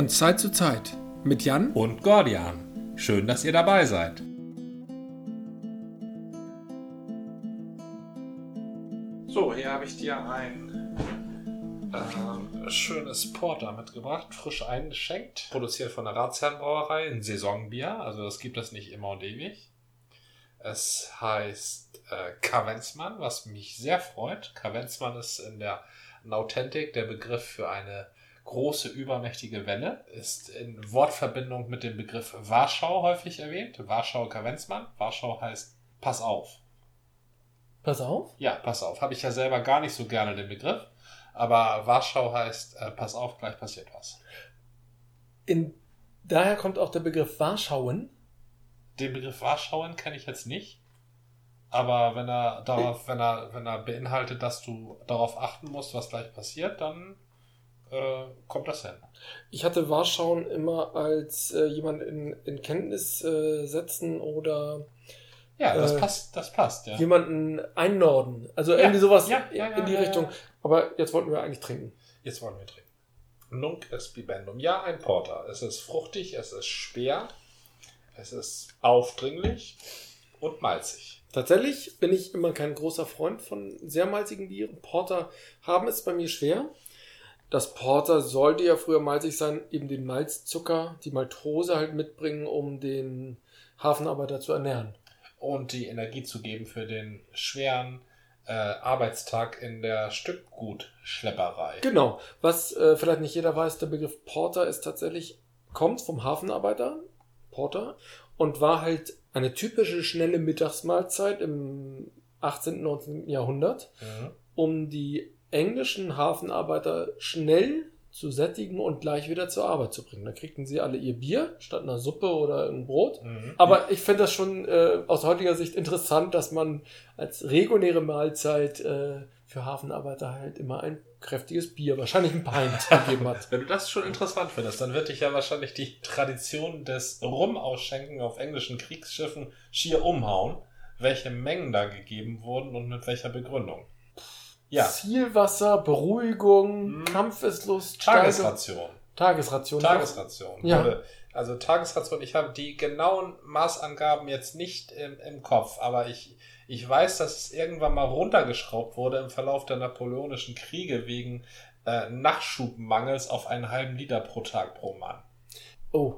Von Zeit zu Zeit mit Jan und Gordian. Schön, dass ihr dabei seid. So, hier habe ich dir ein äh, schönes Porter mitgebracht, frisch eingeschenkt, produziert von der Ratsherrenbrauerei, ein Saisonbier, also das gibt es nicht immer und ewig. Es heißt äh, Kavenzmann, was mich sehr freut. Kavenzmann ist in der Nautentik der Begriff für eine große übermächtige Welle, ist in Wortverbindung mit dem Begriff Warschau häufig erwähnt. Warschau Kavenzmann. Warschau heißt Pass auf. Pass auf? Ja, pass auf. Habe ich ja selber gar nicht so gerne den Begriff. Aber Warschau heißt äh, Pass auf, gleich passiert was. In, daher kommt auch der Begriff Warschauen. Den Begriff Warschauen kenne ich jetzt nicht. Aber wenn er darauf, wenn er, wenn er beinhaltet, dass du darauf achten musst, was gleich passiert, dann äh, kommt das hin. Ich hatte Warschauen immer als äh, jemand in, in Kenntnis äh, setzen oder ja, das äh, passt, das passt, ja. Jemanden einnorden. Also ja. irgendwie sowas ja, ja, in die Richtung. Aber jetzt wollten wir eigentlich trinken. Jetzt wollen wir trinken. Nunc est bibendum. Ja, ein Porter. Es ist fruchtig, es ist schwer, es ist aufdringlich und malzig. Tatsächlich bin ich immer kein großer Freund von sehr malzigen Bieren. Porter haben es bei mir schwer. Das Porter sollte ja früher malzig sein, eben den Malzzucker, die Maltose halt mitbringen, um den Hafenarbeiter zu ernähren. Und die Energie zu geben für den schweren äh, Arbeitstag in der Stückgutschlepperei. Genau. Was äh, vielleicht nicht jeder weiß, der Begriff Porter ist tatsächlich, kommt vom Hafenarbeiter, Porter, und war halt eine typische schnelle Mittagsmahlzeit im 18., 19. Jahrhundert, mhm. um die englischen Hafenarbeiter schnell zu sättigen und gleich wieder zur Arbeit zu bringen. Da kriegten sie alle ihr Bier statt einer Suppe oder ein Brot. Mhm. Aber ich finde das schon äh, aus heutiger Sicht interessant, dass man als reguläre Mahlzeit äh, für Hafenarbeiter halt immer ein kräftiges Bier, wahrscheinlich ein Pint gegeben hat. Wenn du das schon interessant findest, dann wird dich ja wahrscheinlich die Tradition des Rumausschenken auf englischen Kriegsschiffen schier umhauen, welche Mengen da gegeben wurden und mit welcher Begründung. Ja. Zielwasser, Beruhigung, hm. Kampfeslust, Tagesration. Tagesration. Tagesration. Ja. Also Tagesration, ich habe die genauen Maßangaben jetzt nicht im, im Kopf, aber ich, ich weiß, dass es irgendwann mal runtergeschraubt wurde im Verlauf der napoleonischen Kriege wegen äh, Nachschubmangels auf einen halben Liter pro Tag pro Mann. Oh.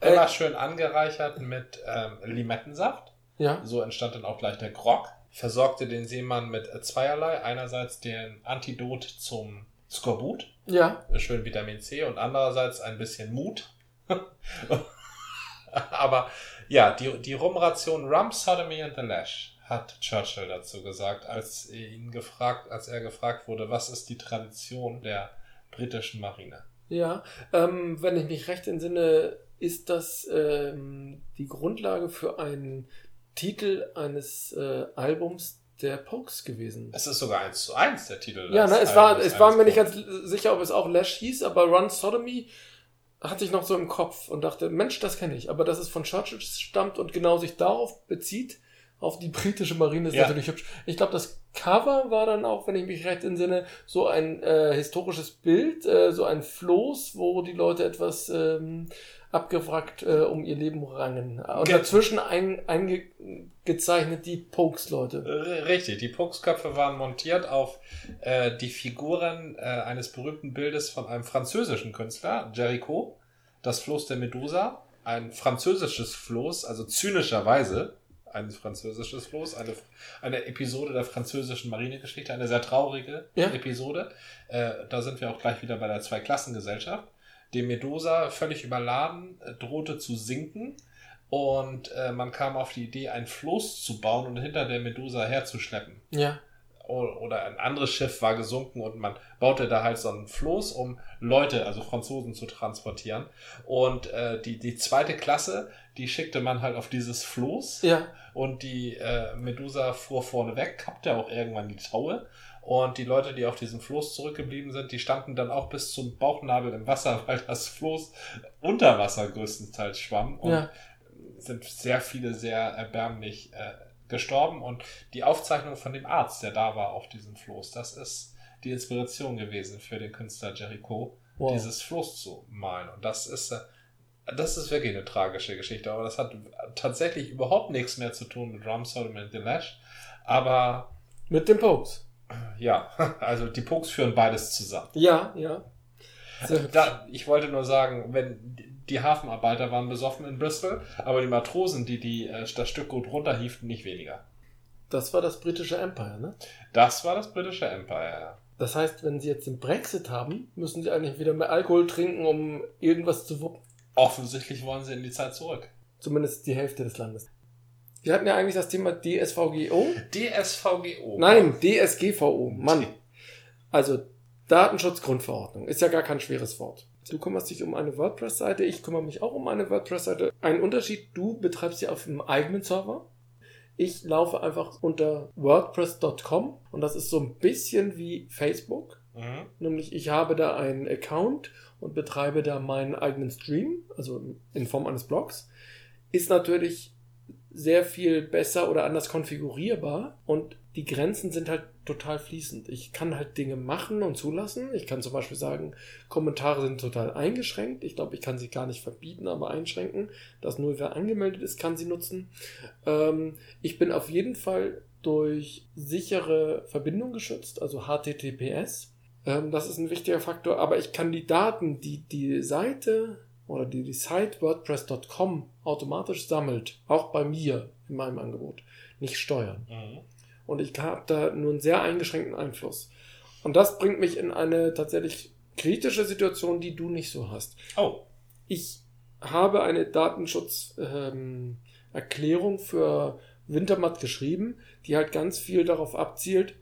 Immer äh, schön angereichert mit ähm, Limettensaft. Ja. So entstand dann auch gleich der Grog. Versorgte den Seemann mit zweierlei. Einerseits den Antidot zum Skorbut. Ja. Schön Vitamin C und andererseits ein bisschen Mut. Aber ja, die, die Rumration Rum, Sodomy and the Lash hat Churchill dazu gesagt, als ihn gefragt, als er gefragt wurde, was ist die Tradition der britischen Marine? Ja, ähm, wenn ich mich recht entsinne, ist das ähm, die Grundlage für einen Titel eines äh, Albums der Pokes gewesen. Es ist sogar eins zu eins der Titel. Ja, ne, es war, es war mir nicht ganz sicher, ob es auch Lash hieß, aber Run Sodomy hatte ich noch so im Kopf und dachte, Mensch, das kenne ich. Aber dass es von Churchill stammt und genau sich darauf bezieht, auf die britische Marine ist ja. natürlich hübsch. Ich glaube, das Cover war dann auch, wenn ich mich recht entsinne, so ein äh, historisches Bild, äh, so ein Floß, wo die Leute etwas ähm, abgewrackt äh, um ihr Leben rangen. Und Ge dazwischen eingezeichnet ein die Pokes-Leute. Richtig, die Pokes-Köpfe waren montiert auf äh, die Figuren äh, eines berühmten Bildes von einem französischen Künstler, Jericho, das Floß der Medusa, ein französisches Floß, also zynischerweise ein französisches Floß, eine, eine Episode der französischen Marinegeschichte, eine sehr traurige ja. Episode. Äh, da sind wir auch gleich wieder bei der Zweiklassengesellschaft. Die Medusa, völlig überladen, äh, drohte zu sinken und äh, man kam auf die Idee, ein Floß zu bauen und hinter der Medusa herzuschleppen. Ja oder ein anderes Schiff war gesunken und man baute da halt so einen Floß, um Leute, also Franzosen, zu transportieren. Und äh, die, die zweite Klasse, die schickte man halt auf dieses Floß. Ja. Und die äh, Medusa fuhr vorne weg, kappte auch irgendwann die Taue. Und die Leute, die auf diesem Floß zurückgeblieben sind, die standen dann auch bis zum Bauchnabel im Wasser, weil das Floß unter Wasser größtenteils schwamm. Und ja. sind sehr viele sehr erbärmlich äh, gestorben und die Aufzeichnung von dem Arzt, der da war auf diesem Floß, das ist die Inspiration gewesen für den Künstler Jericho, wow. dieses Floß zu malen. Und das ist, äh, das ist wirklich eine tragische Geschichte. Aber das hat tatsächlich überhaupt nichts mehr zu tun mit Rum, Sodom and the Lash. Aber. Mit den Pokes. Ja, also die Pokes führen beides zusammen. Ja, ja. Da, ich wollte nur sagen, wenn die Hafenarbeiter waren besoffen in Bristol, aber die Matrosen, die, die äh, das Stück gut runterhieften, nicht weniger. Das war das britische Empire, ne? Das war das britische Empire, ja. Das heißt, wenn sie jetzt den Brexit haben, müssen sie eigentlich wieder mehr Alkohol trinken, um irgendwas zu wuppen. Offensichtlich wollen sie in die Zeit zurück. Zumindest die Hälfte des Landes. Wir hatten ja eigentlich das Thema DSVGO. DSVGO. Nein, DSGVO. Mann. Also Datenschutzgrundverordnung. Ist ja gar kein schweres Wort. Du kümmerst dich um eine WordPress-Seite, ich kümmere mich auch um eine WordPress-Seite. Ein Unterschied, du betreibst sie auf einem eigenen Server. Ich laufe einfach unter WordPress.com und das ist so ein bisschen wie Facebook. Mhm. Nämlich ich habe da einen Account und betreibe da meinen eigenen Stream, also in Form eines Blogs. Ist natürlich sehr viel besser oder anders konfigurierbar und die Grenzen sind halt total fließend. Ich kann halt Dinge machen und zulassen. Ich kann zum Beispiel sagen, Kommentare sind total eingeschränkt. Ich glaube, ich kann sie gar nicht verbieten, aber einschränken, dass nur wer angemeldet ist, kann sie nutzen. Ähm, ich bin auf jeden Fall durch sichere Verbindung geschützt, also HTTPS. Ähm, das ist ein wichtiger Faktor, aber ich kann die Daten, die die Seite oder die die Site WordPress.com automatisch sammelt, auch bei mir in meinem Angebot, nicht steuern. Mhm. Und ich habe da nur einen sehr eingeschränkten Einfluss. Und das bringt mich in eine tatsächlich kritische Situation, die du nicht so hast. Oh. Ich habe eine Datenschutzerklärung ähm, für Wintermatt geschrieben, die halt ganz viel darauf abzielt,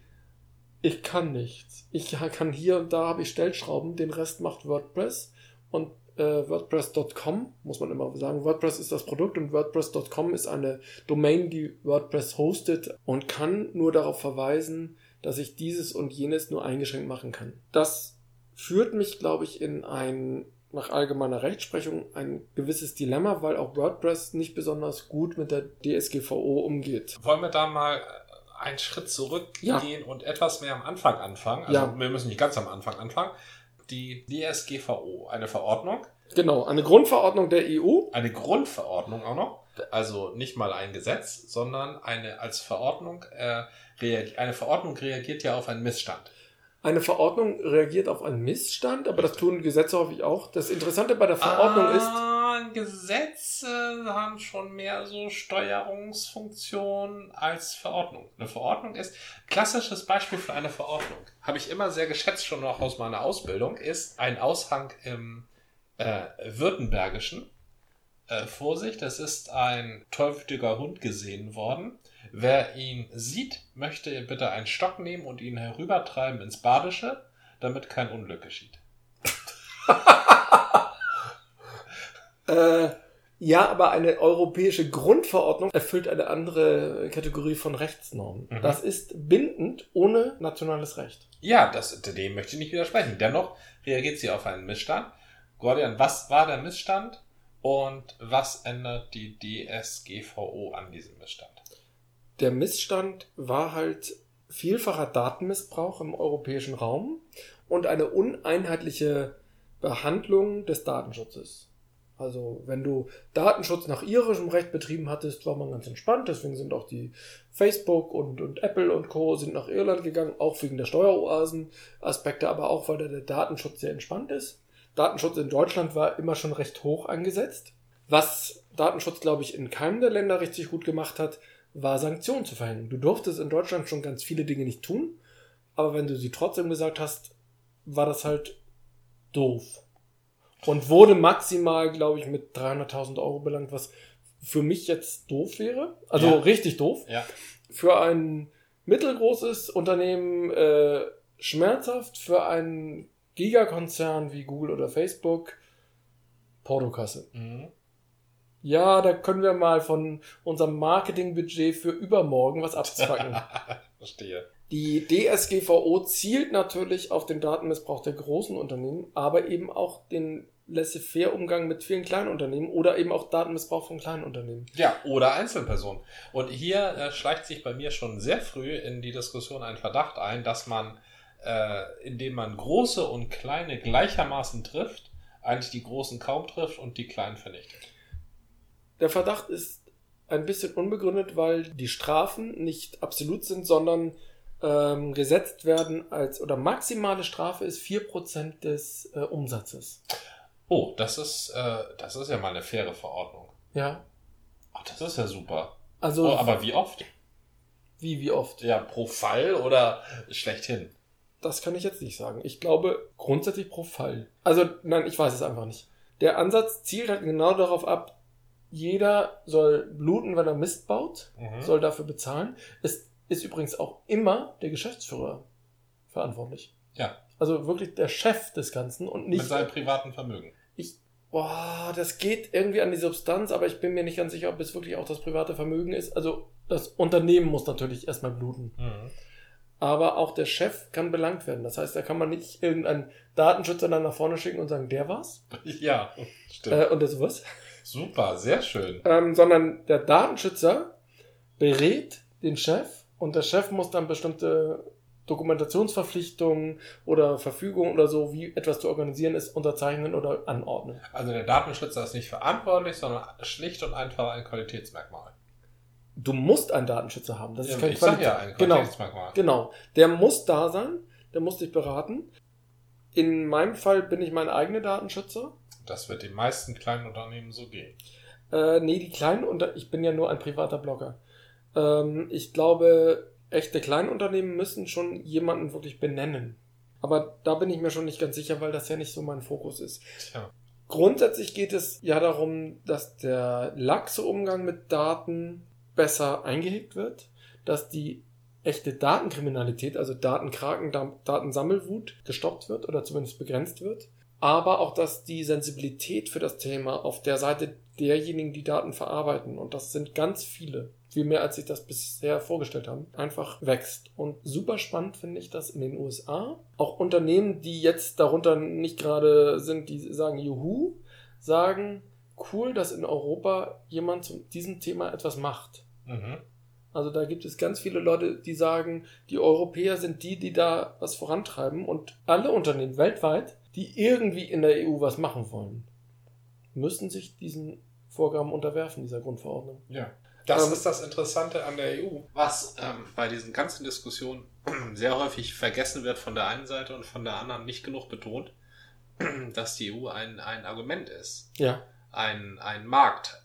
ich kann nichts. Ich kann hier und da habe ich Stellschrauben, den Rest macht WordPress und äh, WordPress.com, muss man immer sagen. WordPress ist das Produkt und WordPress.com ist eine Domain, die WordPress hostet und kann nur darauf verweisen, dass ich dieses und jenes nur eingeschränkt machen kann. Das führt mich, glaube ich, in ein nach allgemeiner Rechtsprechung ein gewisses Dilemma, weil auch WordPress nicht besonders gut mit der DSGVO umgeht. Wollen wir da mal einen Schritt zurückgehen ja. und etwas mehr am Anfang anfangen? Also ja. wir müssen nicht ganz am Anfang anfangen die DSGVO, eine Verordnung. Genau, eine Grundverordnung der EU. Eine Grundverordnung auch noch. Also nicht mal ein Gesetz, sondern eine als Verordnung. Äh, eine Verordnung reagiert ja auf einen Missstand. Eine Verordnung reagiert auf einen Missstand, aber das tun Gesetze häufig auch. Das Interessante bei der Verordnung ah, ist. Gesetze haben schon mehr so Steuerungsfunktion als Verordnung. Eine Verordnung ist, klassisches Beispiel für eine Verordnung, habe ich immer sehr geschätzt, schon noch aus meiner Ausbildung, ist ein Aushang im äh, Württembergischen. Äh, Vorsicht, es ist ein tollwütiger Hund gesehen worden Wer ihn sieht, möchte bitte einen Stock nehmen und ihn herübertreiben ins Badische, damit kein Unglück geschieht. äh, ja, aber eine europäische Grundverordnung erfüllt eine andere Kategorie von Rechtsnormen. Mhm. Das ist bindend ohne nationales Recht. Ja, das, dem möchte ich nicht widersprechen. Dennoch reagiert sie auf einen Missstand. Gordian, was war der Missstand und was ändert die DSGVO an diesem Missstand? der Missstand war halt vielfacher Datenmissbrauch im europäischen Raum und eine uneinheitliche Behandlung des Datenschutzes. Also wenn du Datenschutz nach irischem Recht betrieben hattest, war man ganz entspannt. Deswegen sind auch die Facebook und, und Apple und Co. sind nach Irland gegangen, auch wegen der Steueroasen-Aspekte, aber auch weil der Datenschutz sehr entspannt ist. Datenschutz in Deutschland war immer schon recht hoch angesetzt. Was Datenschutz, glaube ich, in keinem der Länder richtig gut gemacht hat, war Sanktionen zu verhängen. Du durftest in Deutschland schon ganz viele Dinge nicht tun, aber wenn du sie trotzdem gesagt hast, war das halt doof. Und wurde maximal, glaube ich, mit 300.000 Euro belangt, was für mich jetzt doof wäre. Also ja. richtig doof. Ja. Für ein mittelgroßes Unternehmen äh, schmerzhaft, für einen Gigakonzern wie Google oder Facebook Portokasse. Mhm ja, da können wir mal von unserem Marketingbudget für übermorgen was abzwacken. Verstehe. Die DSGVO zielt natürlich auf den Datenmissbrauch der großen Unternehmen, aber eben auch den laissez-faire-Umgang mit vielen kleinen Unternehmen oder eben auch Datenmissbrauch von kleinen Unternehmen. Ja, oder Einzelpersonen. Und hier äh, schleicht sich bei mir schon sehr früh in die Diskussion ein Verdacht ein, dass man äh, indem man große und kleine gleichermaßen trifft, eigentlich die großen kaum trifft und die kleinen vernichtet. Der Verdacht ist ein bisschen unbegründet, weil die Strafen nicht absolut sind, sondern ähm, gesetzt werden als, oder maximale Strafe ist 4% des äh, Umsatzes. Oh, das ist, äh, das ist ja mal eine faire Verordnung. Ja. Ach, das ist ja super. Also, Oh, aber wie oft? wie, wie oft? Ja, pro Fall oder schlechthin? Das kann ich jetzt nicht sagen. Ich glaube grundsätzlich pro Fall. Also, nein, ich weiß es einfach nicht. Der Ansatz zielt halt genau darauf ab, jeder soll bluten, wenn er Mist baut, Mhm. soll dafür bezahlen. Es ist übrigens auch immer der Geschäftsführer verantwortlich. Ja, Also wirklich der Chef des Ganzen und mit nicht. seinem privaten Vermögen. Ich, boah, das geht irgendwie an die Substanz, aber ich bin mir nicht ganz sicher, ob es wirklich auch das private Vermögen ist. Also das Unternehmen muss natürlich erstmal bluten. Mhm. Aber auch der Chef kann belangt werden. Das heißt, da kann man nicht irgendeinen Datenschützer dann nach vorne schicken und sagen, der war's. Ja, stimmt. Äh, und der sowas. Super, sehr schön. Ähm, sondern der Datenschützer berät den Chef und der Chef muss dann bestimmte Dokumentationsverpflichtungen oder Verfügungen oder so, wie etwas zu organisieren ist, unterzeichnen oder anordnen. Also der Datenschützer ist nicht verantwortlich, sondern schlicht und einfach ein Qualitätsmerkmal. Du musst einen Datenschützer haben. Das ist Ja, kein ich sag Qualität- ja ein Genau, Qualitätsmerkmal. genau. Der muss da sein, der muss dich beraten. In meinem Fall bin ich mein eigener Datenschützer. Das wird den meisten kleinen Unternehmen so gehen. Äh, nee, die kleinen Unter ich bin ja nur ein privater Blogger. Ähm, ich glaube, echte Kleinunternehmen müssen schon jemanden wirklich benennen. Aber da bin ich mir schon nicht ganz sicher, weil das ja nicht so mein Fokus ist. Tja. Grundsätzlich geht es ja darum, dass der laxe Umgang mit Daten besser eingehegt wird, dass die echte Datenkriminalität, also Datenkraken, Da- Datensammelwut gestoppt wird oder zumindest begrenzt wird, aber auch, dass die Sensibilität für das Thema auf der Seite derjenigen, die Daten verarbeiten, und das sind ganz viele, viel mehr als sich das bisher vorgestellt haben, einfach wächst. Und super spannend finde ich das in den USA. Auch Unternehmen, die jetzt darunter nicht gerade sind, die sagen Juhu, sagen cool, dass in Europa jemand zu diesem Thema etwas macht. Mhm. Also da gibt es ganz viele Leute, die sagen, die Europäer sind die, die da was vorantreiben und alle Unternehmen weltweit, die irgendwie in der EU was machen wollen, müssen sich diesen Vorgaben unterwerfen, dieser Grundverordnung. Ja. Das Ähm, ist das Interessante an der EU. Was ähm, bei diesen ganzen Diskussionen sehr häufig vergessen wird von der einen Seite und von der anderen nicht genug betont, dass die EU ein, ein Argument ist. Ja, Ein, ein Markt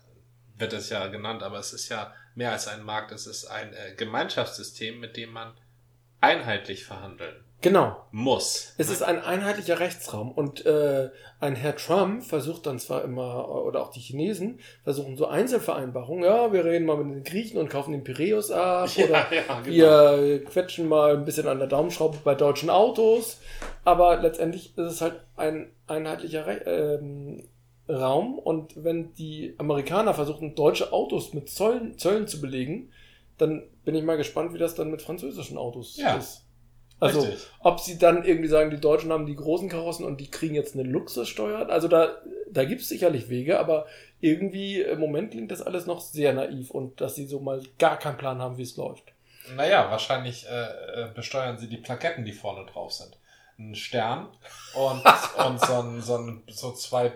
wird es ja genannt, aber es ist ja mehr als ein Markt, es ist ein äh, Gemeinschaftssystem, mit dem man einheitlich verhandeln genau. muss. Es ist ein einheitlicher Rechtsraum und äh, ein Herr Trump versucht dann zwar immer, oder auch die Chinesen versuchen so Einzelvereinbarungen, ja, wir reden mal mit den Griechen und kaufen den Piräus ab oder ja, genau. wir quetschen mal ein bisschen an der Daumenschraube bei deutschen Autos, aber letztendlich ist es halt ein einheitlicher Re ähm, Raum und wenn die Amerikaner versuchen, deutsche Autos mit Zöllen, Zöllen zu belegen, dann bin ich mal gespannt, wie das dann mit französischen Autos Ja, ist. Also, richtig. ob sie dann irgendwie sagen, die Deutschen haben die großen Karossen und die kriegen jetzt eine Luxussteuer. Also da, da gibt es sicherlich Wege, aber irgendwie im Moment klingt das alles noch sehr naiv und dass sie so mal gar keinen Plan haben, wie es läuft. Naja, wahrscheinlich äh, äh, besteuern sie die Plaketten, die vorne drauf sind. Ein Stern und, und so, ein, so, ein, so zwei,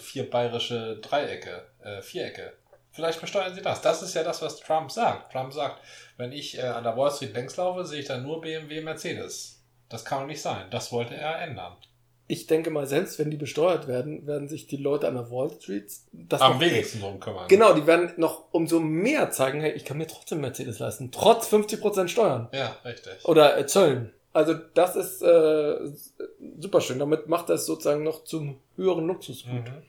vier bayerische Dreiecke, äh, Vierecke. Vielleicht besteuern sie das. Das ist ja das, was Trump sagt. Trump sagt, wenn ich äh, an der Wall Street längs laufe, sehe ich dann nur BMW, Mercedes. Das kann doch nicht sein. Das wollte er ändern. Ich denke mal, selbst wenn die besteuert werden, werden sich die Leute an der Wall Street das Am wenigsten drum kümmern. Genau, die werden noch umso mehr zeigen, hey, ich kann mir trotzdem Mercedes leisten, trotz 50% Steuern. Ja, richtig. Oder äh, Zöllen. Also das ist äh, super schön. Damit macht er es sozusagen noch zum höheren Luxusgut. Mhm.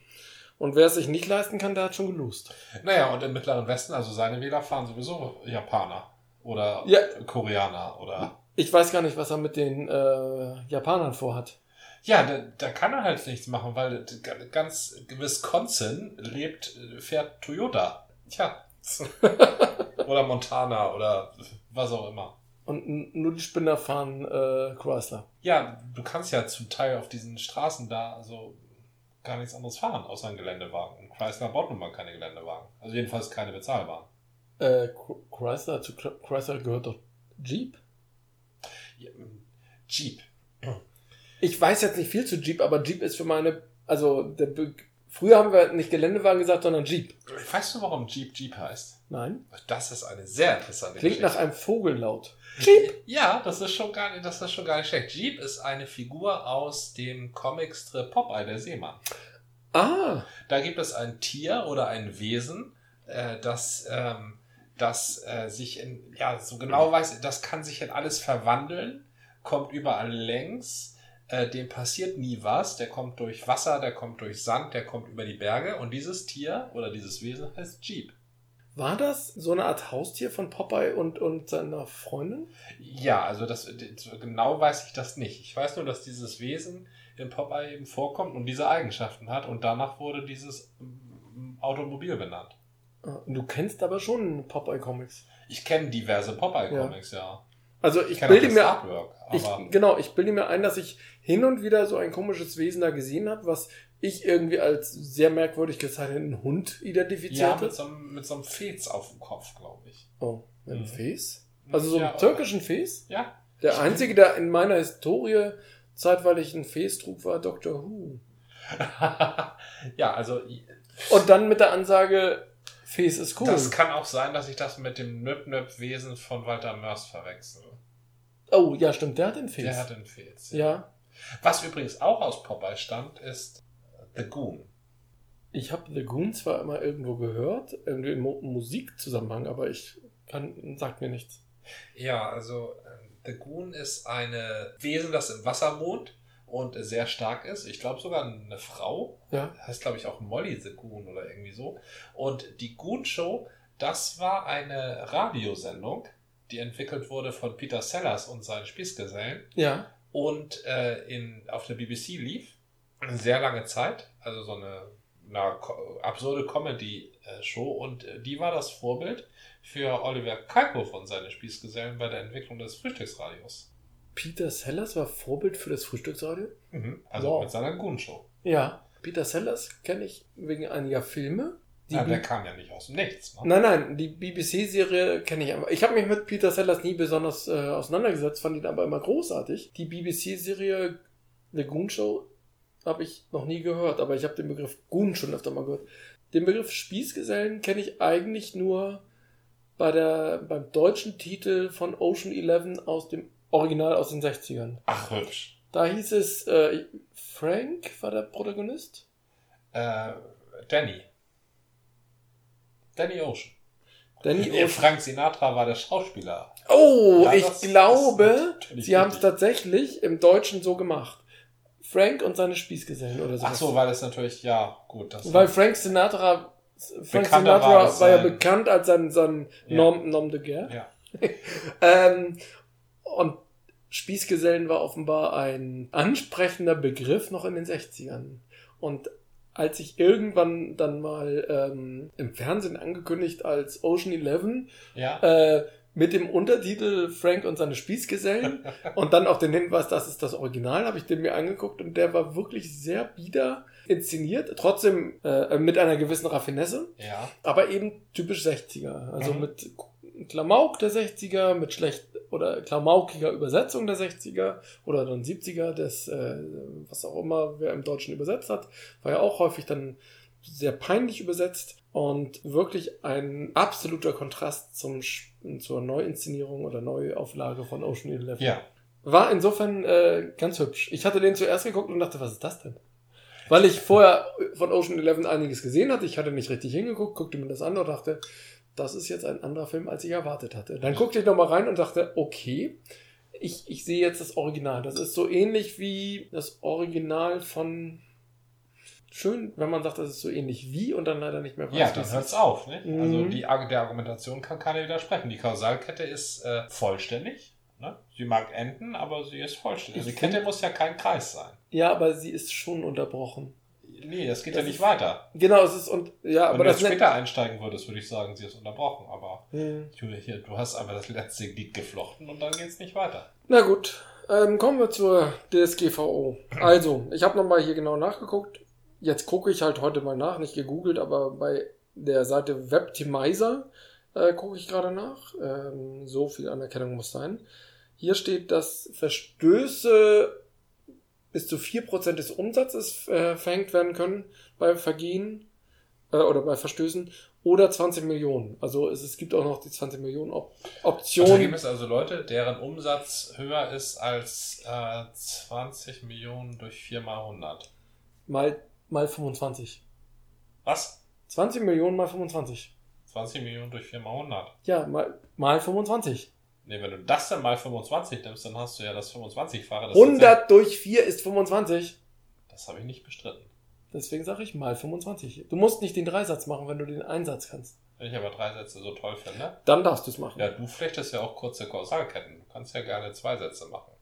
Und wer es sich nicht leisten kann, der hat schon gelost. Naja, und im Mittleren Westen, also seine Wähler fahren sowieso Japaner oder Ja. Koreaner oder. Ich weiß gar nicht, was er mit den äh, Japanern vorhat. Ja, da, da kann er halt nichts machen, weil ganz Wisconsin lebt, äh, fährt Toyota. Tja. oder Montana oder was auch immer. Und nur die Spinner fahren äh, Chrysler. Ja, du kannst ja zum Teil auf diesen Straßen da also gar nichts anderes fahren, außer ein Geländewagen. Und Chrysler baut nun mal keine Geländewagen. Also jedenfalls keine bezahlbaren. Äh, Chr- Chrysler, zu Chr- Chrysler gehört doch Jeep. Ja, ähm, Jeep. Ich weiß jetzt nicht viel zu Jeep, aber Jeep ist für meine, also der, Be- früher haben wir nicht Geländewagen gesagt, sondern Jeep. Weißt du, warum Jeep Jeep heißt? Nein. Das ist eine sehr interessante Klingt nach Geschichte. einem Vogellaut. Ja, das ist schon gar nicht, das ist schon gar nicht schlecht. Jeep ist eine Figur aus dem Comicstrip Popeye, der Seemann. Ah, Da gibt es ein Tier oder ein Wesen, äh, das, ähm, das äh, sich in, ja, so genau weiß, das kann sich in alles verwandeln, kommt überall längs, äh, dem passiert nie was, der kommt durch Wasser, der kommt durch Sand, der kommt über die Berge und dieses Tier oder dieses Wesen heißt Jeep. war das so eine Art Haustier von Popeye und, und seiner Freundin? Ja, also das genau weiß ich das nicht. Ich weiß nur, dass dieses Wesen in Popeye eben vorkommt und diese Eigenschaften hat und danach wurde dieses mm, Automobil benannt. Ah, Du kennst aber schon Popeye-Comics. Ich kenne diverse Popeye-Comics, ja. Also Ich ich bilde mir, Artwork, ich, genau, ich bilde mir ein, dass ich hin und wieder so ein komisches Wesen da gesehen habe, was ich irgendwie als sehr merkwürdig gezeichneten Hund ja, identifizierte. mit so, einem, mit so einem Fez auf dem Kopf, glaube ich. oh, ein Mhm. Fes? Also so Ja, türkischen Fes? Ja. Der einzige, der in meiner Historie zeitweilig ein Fes trug, war Dr. Who. ja, also Und dann mit der Ansage, Fes ist cool. das kann auch sein, dass ich das mit dem Nöp-Nöp-Wesen von Walter Mörs verwechsel. Oh, ja, stimmt, der hat den Fes. Der hat den Fez. ja. Was übrigens auch aus Popeye stammt, ist The Goon. Ich habe The Goon zwar immer irgendwo gehört, irgendwie im Mu- Musikzusammenhang, aber ich kann, sagt mir nichts. Ja, also ähm, The Goon ist eine Wesen, das im Wasser wohnt und sehr stark ist. Ich glaube sogar eine Frau. Ja. Heißt, glaube ich, auch Molly the Goon oder irgendwie so. Und die Goon Show, das war eine Radiosendung, die entwickelt wurde von Peter Sellers und seinen Spießgesellen Ja. und äh, in, auf der BBC lief. Eine sehr lange Zeit. Also so eine, eine absurde Comedy-Show. Und äh, die war das Vorbild für Oliver Kalkofe und seine Spießgesellen bei der Entwicklung des Frühstücksradios. Peter Sellers war Vorbild für das Frühstücksradio? Also Wow. mit seiner Goon-Show. Ja. Peter Sellers kenne ich wegen einiger Filme. Die Ja, der kam ja nicht aus dem Nichts. Ne? nein, nein, die BBC-Serie kenne ich aber. Ich habe mich mit Peter Sellers nie besonders äh, auseinandergesetzt, fand ihn aber immer großartig. Die BBC-Serie The Goon Show habe ich noch nie gehört, aber ich habe den Begriff Goon schon öfter mal gehört. Den Begriff Spießgesellen kenne ich eigentlich nur bei der, beim deutschen Titel von Ocean Eleven aus dem Original aus den 60ern. Ach, hübsch. Da hieß es, äh, Frank war der Protagonist? Äh, Danny. Danny Ocean. Danny Ocean. Frank Sinatra war der Schauspieler. Oh, Ja, ich das- das glaube, sie haben es tatsächlich im Deutschen so gemacht. Frank und seine Spießgesellen oder so. Ach so, weil es natürlich, ja, gut. Das Weil Frank Sinatra, Frank Bekannter Sinatra war war, ja sein- bekannt als sein, sein Ja. Nom, Nom de Guerre. Ja. Ähm, und Spießgesellen war offenbar ein ansprechender Begriff noch in den 60ern. Und als ich irgendwann dann mal ähm, im Fernsehen angekündigt als Ocean Eleven Ja. äh, mit dem Untertitel Frank und seine Spießgesellen und dann auch den Hinweis, das ist das Original, habe ich den mir angeguckt und der war wirklich sehr bieder inszeniert, trotzdem äh, mit einer gewissen Raffinesse, ja. aber eben typisch 60er. Also Mhm. mit Klamauk der 60er, mit schlecht oder klamaukiger Übersetzung der 60er oder dann 70er, des, äh, was auch immer wer im Deutschen übersetzt hat, war ja auch häufig dann sehr peinlich übersetzt und wirklich ein absoluter Kontrast zum, zur Neuinszenierung oder Neuauflage von Ocean Eleven. Ja. War insofern äh, ganz hübsch. Ich hatte den zuerst geguckt und dachte, was ist das denn? Weil ich vorher von Ocean Eleven einiges gesehen hatte. Ich hatte nicht richtig hingeguckt, guckte mir das an und dachte, das ist jetzt ein anderer Film, als ich erwartet hatte. Dann guckte ich nochmal rein und dachte, okay, ich, ich sehe jetzt das Original. Das ist so ähnlich wie das Original von. Schön, wenn man sagt, das ist so ähnlich wie und dann leider nicht mehr weiß. Ja, dann es hört's ist. auf. Ne? Mhm. Also die, der Argumentation kann keiner widersprechen. Die Kausalkette ist äh, vollständig. Ne? Sie mag enden, aber sie ist vollständig. Ich die Kette muss ja kein Kreis sein. Ja, aber sie ist schon unterbrochen. Nee, das geht Das ja nicht ist- weiter. Genau, es ist und ja, Wenn aber du das später einsteigen würdest, würde ich sagen, sie ist unterbrochen. Aber Hm. Hier, du hast einfach das letzte Glied geflochten und dann geht's nicht weiter. Na gut, ähm, kommen wir zur DSGVO. Also, ich habe nochmal hier genau nachgeguckt. Jetzt gucke ich halt heute mal nach, nicht gegoogelt, aber bei der Seite Webtimizer äh, gucke ich gerade nach. Ähm, so viel Anerkennung muss sein. Hier steht, dass Verstöße bis zu 4% des Umsatzes äh, verhängt werden können bei Vergehen äh, oder bei Verstößen oder 20 Millionen. Also es, es gibt auch noch die 20 Millionen Op Option. Gibt es also Leute, deren Umsatz höher ist als äh, 20 Millionen durch 4 mal 100. Mal, mal 25. Was? 20 Millionen mal 25. 20 Millionen durch 4 mal 100. Ja, mal, mal 25. Nee, wenn du das dann mal 25 nimmst, dann hast du ja das 25-fache. 100 durch 4 ist 25. Das habe ich nicht bestritten. Deswegen sage ich mal 25. Du musst nicht den Dreisatz machen, wenn du den Einsatz kannst. Wenn ich aber drei Sätze so toll finde. Dann darfst du es machen. Ja, du flechtest ja auch kurze Kausalketten. Du kannst ja gerne zwei Sätze machen.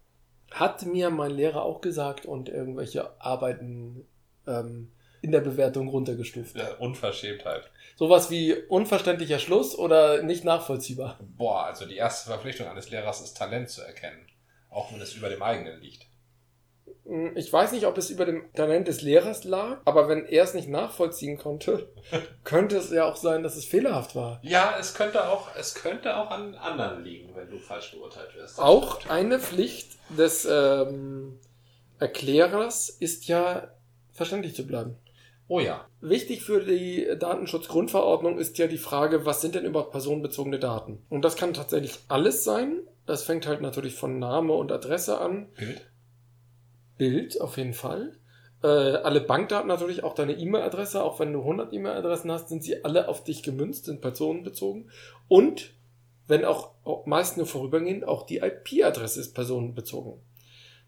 Hat mir mein Lehrer auch gesagt und irgendwelche Arbeiten ähm, in der Bewertung runtergestuft. Ja, Unverschämtheit. Sowas wie unverständlicher Schluss oder nicht nachvollziehbar. Boah, also die erste Verpflichtung eines Lehrers ist Talent zu erkennen. Auch wenn es über dem eigenen liegt. Hm, Ich weiß nicht, ob es über dem Talent des Lehrers lag, aber wenn er es nicht nachvollziehen konnte, könnte es ja auch sein, dass es fehlerhaft war. Ja, es könnte auch, es könnte auch an anderen liegen, wenn du falsch beurteilt wirst. Das Auch eine Pflicht des ähm, Erklärers ist ja, verständlich zu bleiben. Oh ja. Wichtig für die Datenschutzgrundverordnung ist ja die Frage, was sind denn überhaupt personenbezogene Daten? Und das kann tatsächlich alles sein. Das fängt halt natürlich von Name und Adresse an. Bild? Bild auf jeden Fall. Äh, alle Bankdaten natürlich, auch deine E-Mail-Adresse, auch wenn du 100 E-Mail-Adressen hast, sind sie alle auf dich gemünzt, sind personenbezogen. Und, wenn auch, auch meist nur vorübergehend, auch die IP-Adresse ist personenbezogen.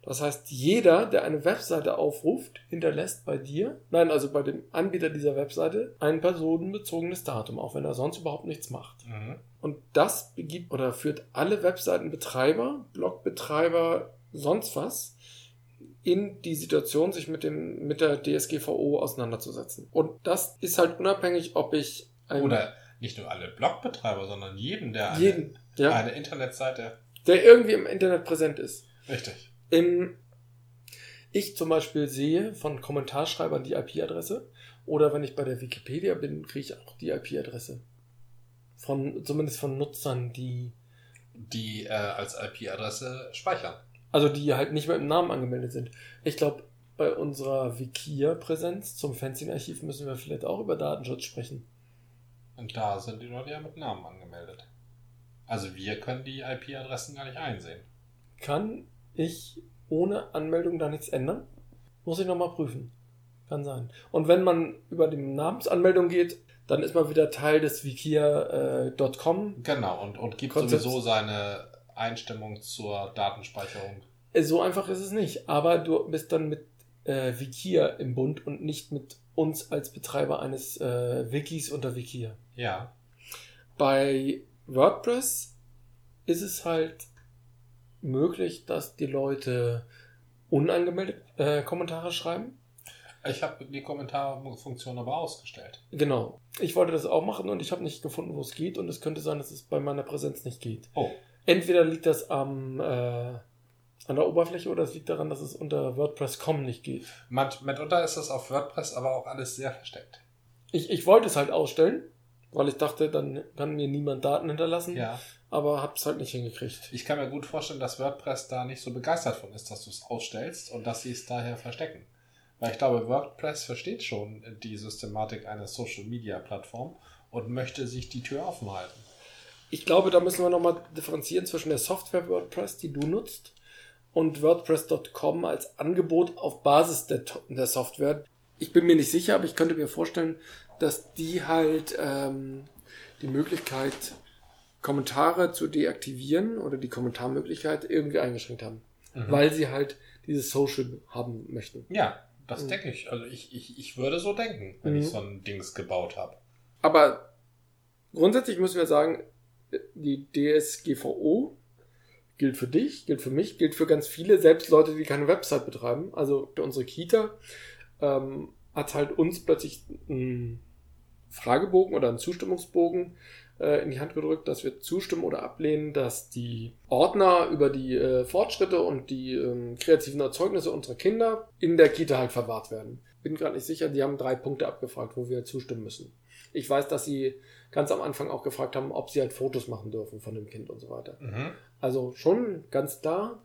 Das heißt, jeder, der eine Webseite aufruft, hinterlässt bei dir, nein, also bei dem Anbieter dieser Webseite, ein personenbezogenes Datum, auch wenn er sonst überhaupt nichts macht. Mhm. Und das begibt oder führt alle Webseitenbetreiber, Blogbetreiber, sonst was in die Situation, sich mit dem, mit der DSGVO auseinanderzusetzen. Und das ist halt unabhängig, ob ich ein, Oder nicht nur alle Blogbetreiber, sondern jeden, der eine, jeden, ja, eine Internetseite. der irgendwie im Internet präsent ist. Richtig. Im, ich zum Beispiel sehe von Kommentarschreibern die IP-Adresse oder wenn ich bei der Wikipedia bin, kriege ich auch die IP-Adresse. Von, zumindest von Nutzern, die Die äh, als IP-Adresse speichern. Also die halt nicht mehr im Namen angemeldet sind. Ich glaube, bei unserer Wikia-Präsenz zum Fanzine-Archiv müssen wir vielleicht auch über Datenschutz sprechen. Und da sind die Leute ja mit Namen angemeldet. Also wir können die IP-Adressen gar nicht einsehen. Kann ich ohne Anmeldung da nichts ändern? Muss ich nochmal prüfen. Kann sein. Und wenn man über die Namensanmeldung geht, dann ist man wieder Teil des wikia.com. Genau, und, und gibt Konzept- sowieso seine Einstimmung zur Datenspeicherung. Äh, so einfach ist es nicht. Aber du bist dann mit äh, Wikia im Bund und nicht mit uns als Betreiber eines äh, Wikis unter Wikia. Ja. Bei WordPress ist es halt möglich, dass die Leute unangemeldet äh, Kommentare schreiben. Ich habe die Kommentarfunktion aber ausgestellt. Genau. Ich wollte das auch machen und ich habe nicht gefunden, wo es geht und es könnte sein, dass es bei meiner Präsenz nicht geht. Oh, Entweder liegt das am, äh, an der Oberfläche oder es liegt daran, dass es unter WordPress.com nicht geht. mit, mitunter ist das auf WordPress aber auch alles sehr versteckt. Ich, ich wollte es halt ausstellen, weil ich dachte, dann kann mir niemand Daten hinterlassen, Ja. Aber habe es halt nicht hingekriegt. Ich kann mir gut vorstellen, dass WordPress da nicht so begeistert von ist, dass du es ausstellst und dass sie es daher verstecken. Weil ich glaube, WordPress versteht schon die Systematik einer Social-Media-Plattform und möchte sich die Tür offen halten. Ich glaube, da müssen wir nochmal differenzieren zwischen der Software WordPress, die du nutzt, und WordPress.com als Angebot auf Basis der, der Software. Ich bin mir nicht sicher, aber ich könnte mir vorstellen, dass die halt ähm, die Möglichkeit, Kommentare zu deaktivieren oder die Kommentarmöglichkeit irgendwie eingeschränkt haben. Weil sie halt dieses Social haben möchten. Ja, das denke ich. Also ich, ich, ich würde so denken, wenn Mhm. ich so ein Dings gebaut habe. Aber grundsätzlich müssen wir sagen, die DSGVO gilt für dich, gilt für mich, gilt für ganz viele, selbst Leute, die keine Website betreiben. Also unsere Kita ähm, hat halt uns plötzlich einen Fragebogen oder einen Zustimmungsbogen äh, in die Hand gedrückt, dass wir zustimmen oder ablehnen, dass die Ordner über die äh, Fortschritte und die ähm, kreativen Erzeugnisse unserer Kinder in der Kita halt verwahrt werden. Bin gerade nicht sicher, die haben drei Punkte abgefragt, wo wir zustimmen müssen. Ich weiß, dass sie ganz am Anfang auch gefragt haben, ob sie halt Fotos machen dürfen von dem Kind und so weiter. Mhm. Also schon ganz klar,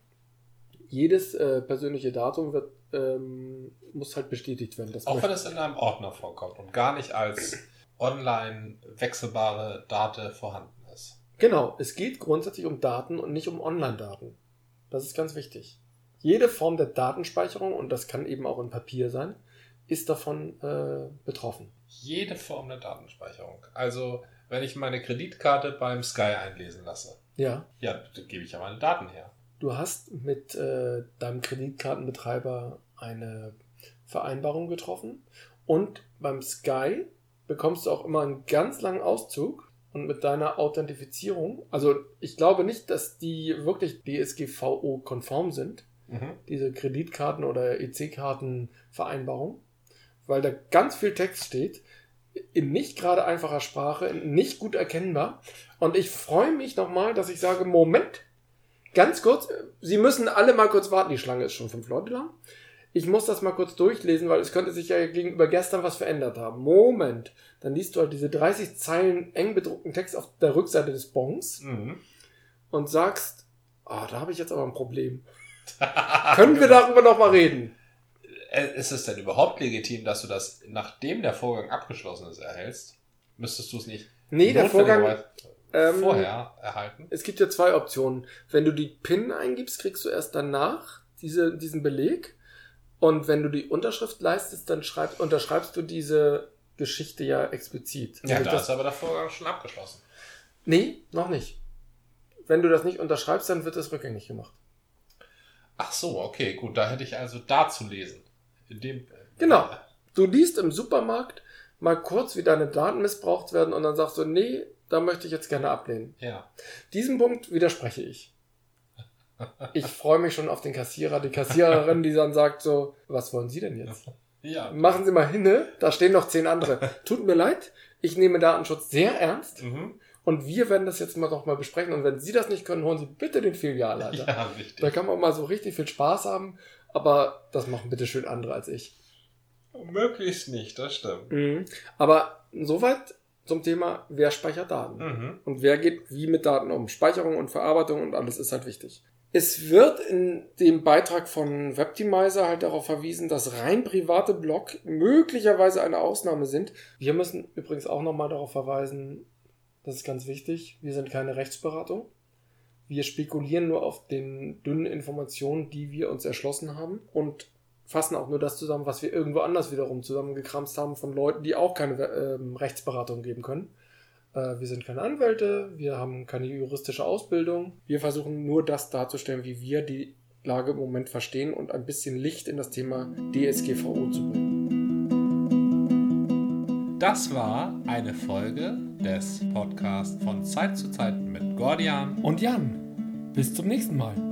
jedes äh, persönliche Datum wird ähm, muss halt bestätigt werden. Das Auch wenn es in einem Ordner vorkommt und gar nicht als online wechselbare Date vorhanden ist. Genau, es geht grundsätzlich um Daten und nicht um Online-Daten. Das ist ganz wichtig. Jede Form der Datenspeicherung, und das kann eben auch in Papier sein, ist davon äh, betroffen. Jede Form der Datenspeicherung. Also, wenn ich meine Kreditkarte beim Sky einlesen lasse, Ja. ja, da gebe ich ja meine Daten her. Du hast mit äh, deinem Kreditkartenbetreiber eine Vereinbarung getroffen und beim Sky bekommst du auch immer einen ganz langen Auszug und mit deiner Authentifizierung, also ich glaube nicht, dass die wirklich DSGVO-konform sind, Mhm. diese Kreditkarten- oder EC-Karten-Vereinbarung, weil da ganz viel Text steht, in nicht gerade einfacher Sprache, nicht gut erkennbar. Und ich freue mich nochmal, dass ich sage, Moment, ganz kurz, Sie müssen alle mal kurz warten, die Schlange ist schon fünf Leute lang. Ich muss das mal kurz durchlesen, weil es könnte sich ja gegenüber gestern was verändert haben. Moment, dann liest du halt diese 30 Zeilen eng bedruckten Text auf der Rückseite des Bons Mhm. und sagst, ah, da habe ich jetzt aber ein Problem. Können wir darüber noch mal reden? Äh, Ist es denn überhaupt legitim, dass du das, nachdem der Vorgang abgeschlossen ist, erhältst? Müsstest du es nicht Nee, der Vorgang, ähm, vorher erhalten? es gibt ja zwei Optionen. Wenn du die PIN eingibst, kriegst du erst danach diese, diesen Beleg. Und wenn du die Unterschrift leistest, dann schreib, unterschreibst du diese Geschichte ja explizit. Ja, Also da das, ist aber der Vorgang schon abgeschlossen. nee, noch nicht. Wenn du das nicht unterschreibst, dann wird es rückgängig gemacht. Ach so, okay, gut, da hätte ich also da zu lesen. In dem, Genau. Du liest im Supermarkt mal kurz, wie deine Daten missbraucht werden und dann sagst du, nee, da möchte ich jetzt gerne ablehnen. Ja. Diesem Punkt widerspreche ich. Ich freue mich schon auf den Kassierer, die Kassiererin, die dann sagt so, was wollen Sie denn jetzt? Ja. Machen Sie mal hinne, da stehen noch zehn andere. Tut mir leid, ich nehme Datenschutz sehr ernst Mhm. und wir werden das jetzt mal noch mal besprechen und wenn Sie das nicht können, holen Sie bitte den Filialleiter. Ja, Da richtig. kann man mal so richtig viel Spaß haben, aber das machen bitte schön andere als ich. Möglichst nicht, das stimmt. Mhm. Aber soweit zum Thema, wer speichert Daten? Mhm. Und wer geht wie mit Daten um? Speicherung und Verarbeitung und alles ist halt wichtig. Es wird in dem Beitrag von Webtimizer halt darauf verwiesen, dass rein private Blog möglicherweise eine Ausnahme sind. Wir müssen übrigens auch nochmal darauf verweisen, das ist ganz wichtig, wir sind keine Rechtsberatung. Wir spekulieren nur auf den dünnen Informationen, die wir uns erschlossen haben und fassen auch nur das zusammen, was wir irgendwo anders wiederum zusammengekramst haben von Leuten, die auch keine ähm, Rechtsberatung geben können. Äh, wir sind keine Anwälte, wir haben keine juristische Ausbildung. Wir versuchen nur das darzustellen, wie wir die Lage im Moment verstehen und ein bisschen Licht in das Thema DSGVO zu bringen. Das war eine Folge des Podcasts von Zeit zu Zeit mit Gordian. Und Jan, bis zum nächsten Mal.